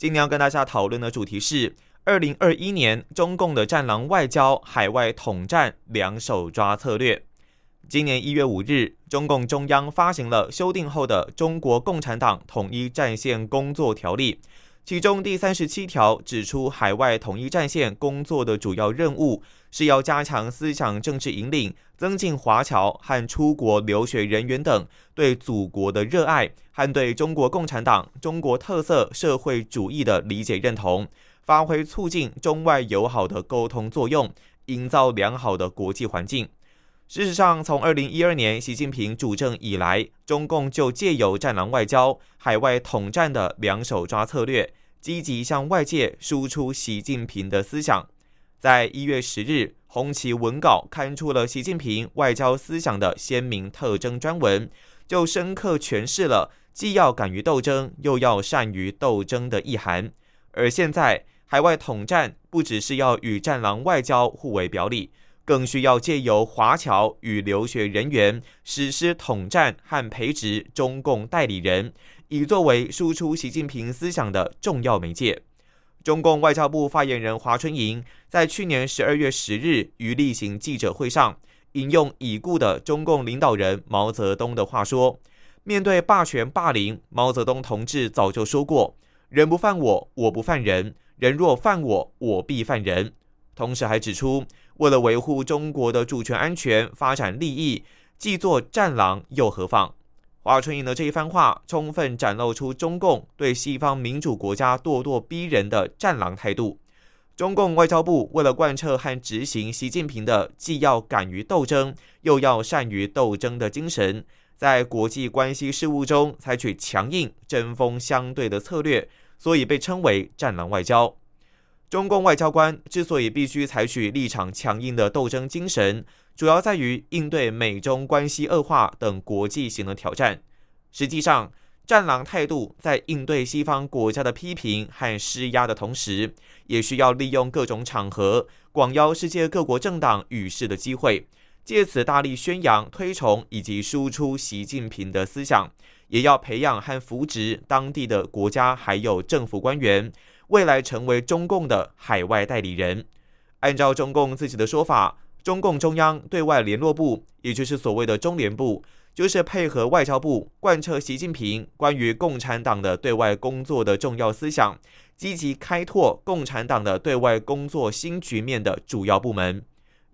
今天要跟大家讨论的主题是二零二一年中共的战狼外交、海外统战两手抓策略。今年一月五日，中共中央发行了修订后的《中国共产党统一战线工作条例》，其中第三十七条指出，海外统一战线工作的主要任务是要加强思想政治引领，增进华侨和出国留学人员等对祖国的热爱和对中国共产党、中国特色社会主义的理解认同，发挥促进中外友好的沟通作用，营造良好的国际环境。事实上，从二零一二年习近平主政以来，中共就借由“战狼外交”、海外统战的两手抓策略，积极向外界输出习近平的思想。在一月十日，红旗文稿刊出了习近平外交思想的鲜明特征专文，就深刻诠释了既要敢于斗争，又要善于斗争的意涵。而现在，海外统战不只是要与“战狼外交”互为表里。更需要借由华侨与留学人员实施统战和培植中共代理人，以作为输出习近平思想的重要媒介。中共外交部发言人华春莹在去年十二月十日于例行记者会上，引用已故的中共领导人毛泽东的话说：“面对霸权霸凌，毛泽东同志早就说过，人不犯我，我不犯人；人若犯我，我必犯人。”同时还指出。为了维护中国的主权安全、发展利益，既做战狼又何妨？华春莹的这一番话，充分展露出中共对西方民主国家咄咄逼人的战狼态度。中共外交部为了贯彻和执行习近平的既要敢于斗争，又要善于斗争的精神，在国际关系事务中采取强硬、针锋相对的策略，所以被称为战狼外交。中共外交官之所以必须采取立场强硬的斗争精神，主要在于应对美中关系恶化等国际型的挑战。实际上，战狼态度在应对西方国家的批评和施压的同时，也需要利用各种场合，广邀世界各国政党与世的机会，借此大力宣扬、推崇以及输出习近平的思想，也要培养和扶植当地的国家还有政府官员。未来成为中共的海外代理人。按照中共自己的说法，中共中央对外联络部，也就是所谓的中联部，就是配合外交部贯彻习近平关于共产党的对外工作的重要思想，积极开拓共产党的对外工作新局面的主要部门。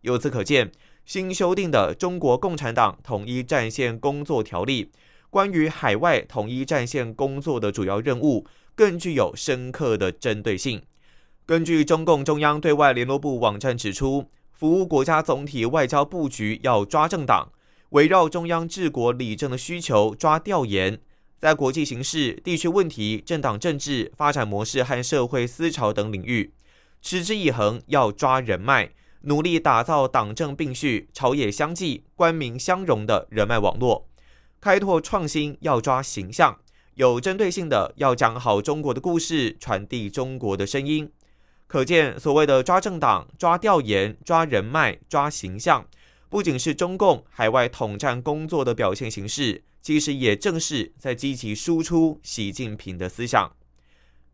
由此可见，新修订的《中国共产党统一战线工作条例》关于海外统一战线工作的主要任务。更具有深刻的针对性。根据中共中央对外联络部网站指出，服务国家总体外交布局要抓政党，围绕中央治国理政的需求抓调研，在国际形势、地区问题、政党政治发展模式和社会思潮等领域持之以恒要抓人脉，努力打造党政并蓄、朝野相继、官民相融的人脉网络，开拓创新要抓形象。有针对性的要讲好中国的故事，传递中国的声音。可见，所谓的抓政党、抓调研、抓人脉、抓形象，不仅是中共海外统战工作的表现形式，其实也正是在积极输出习近平的思想。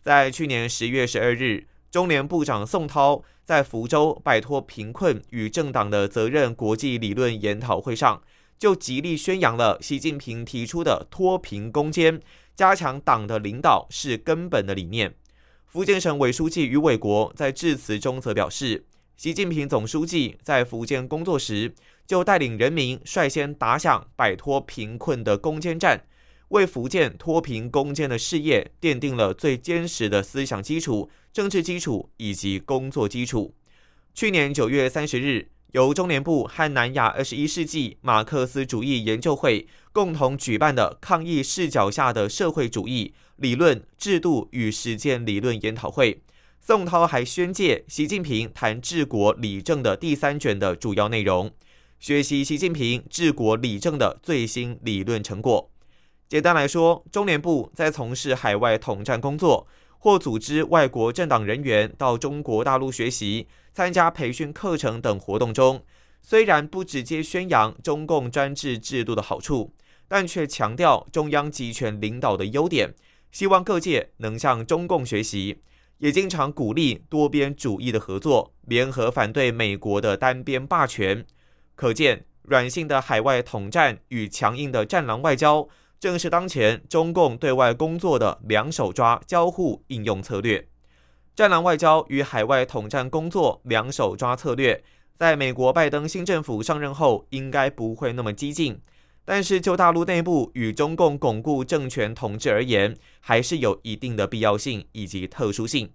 在去年十月十二日，中联部长宋涛在福州摆脱贫困与政党的责任国际理论研讨会上，就极力宣扬了习近平提出的脱贫攻坚。加强党的领导是根本的理念。福建省委书记于伟国在致辞中则表示，习近平总书记在福建工作时，就带领人民率先打响摆脱贫困的攻坚战，为福建脱贫攻坚的事业奠定了最坚实的思想基础、政治基础以及工作基础。去年九月三十日。由中联部和南亚二十一世纪马克思主义研究会共同举办的“抗疫视角下的社会主义理论、制度与实践理论”研讨会，宋涛还宣介习近平谈治国理政的第三卷的主要内容，学习习近平治国理政的最新理论成果。简单来说，中联部在从事海外统战工作或组织外国政党人员到中国大陆学习、参加培训课程等活动中，虽然不直接宣扬中共专制制度的好处，但却强调中央集权领导的优点，希望各界能向中共学习。也经常鼓励多边主义的合作，联合反对美国的单边霸权。可见，软性的海外统战与强硬的战狼外交，正是当前中共对外工作的两手抓交互应用策略。战狼外交与海外统战工作两手抓策略，在美国拜登新政府上任后，应该不会那么激进。但是，就大陆内部与中共巩固政权统治而言，还是有一定的必要性以及特殊性。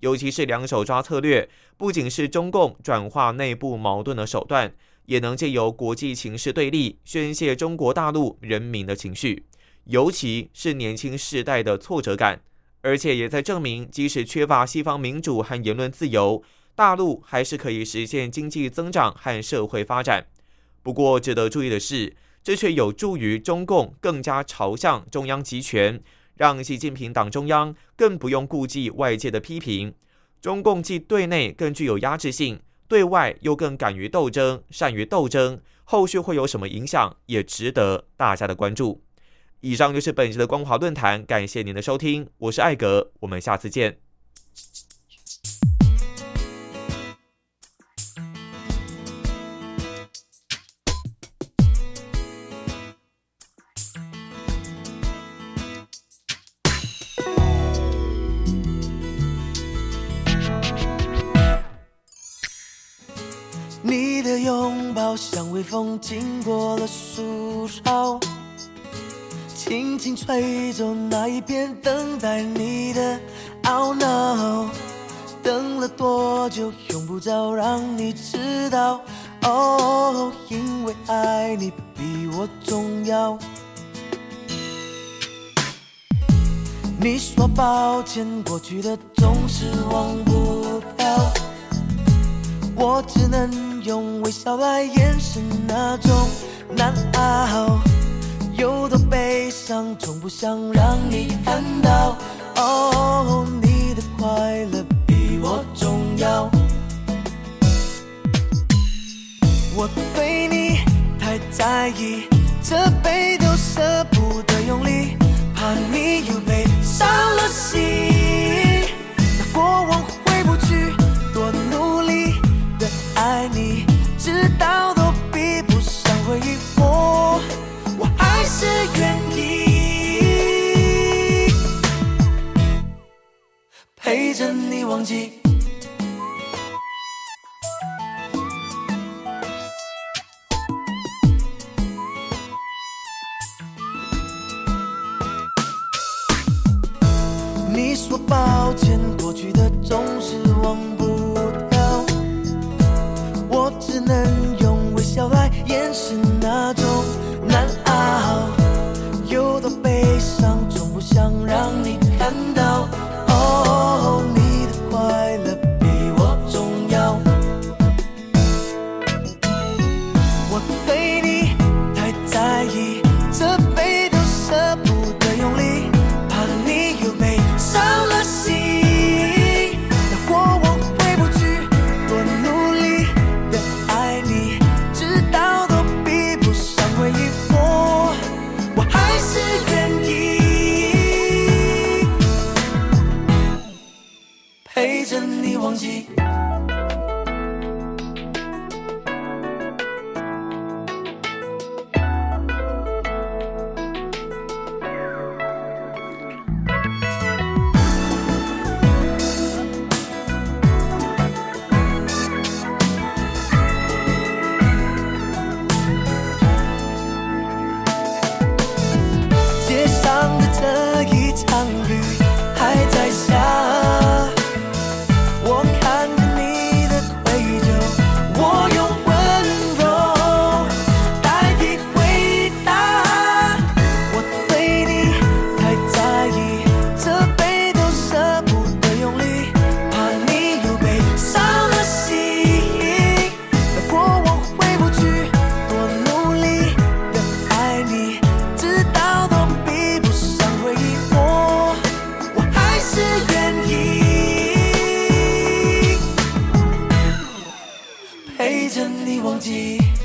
尤其是两手抓策略，不仅是中共转化内部矛盾的手段，也能借由国际情势对立，宣泄中国大陆人民的情绪，尤其是年轻世代的挫折感。而且也在证明，即使缺乏西方民主和言论自由，大陆还是可以实现经济增长和社会发展。不过，值得注意的是。这却有助于中共更加朝向中央集权，让习近平党中央更不用顾忌外界的批评。中共既对内更具有压制性，对外又更敢于斗争、善于斗争。后续会有什么影响，也值得大家的关注。以上就是本期的光华论坛，感谢您的收听，我是艾格，我们下次见。像微风经过了树梢，轻轻吹走那一片等待你的懊恼。等了多久，用不着让你知道。哦，因为爱你比我重要。你说抱歉，过去的总是忘不掉。我只能。用微笑来掩饰那种难熬，有多悲伤，从不想让你看到。哦，你的快乐比我重要。我对你太在意，这杯都舍不忘记。将你忘记。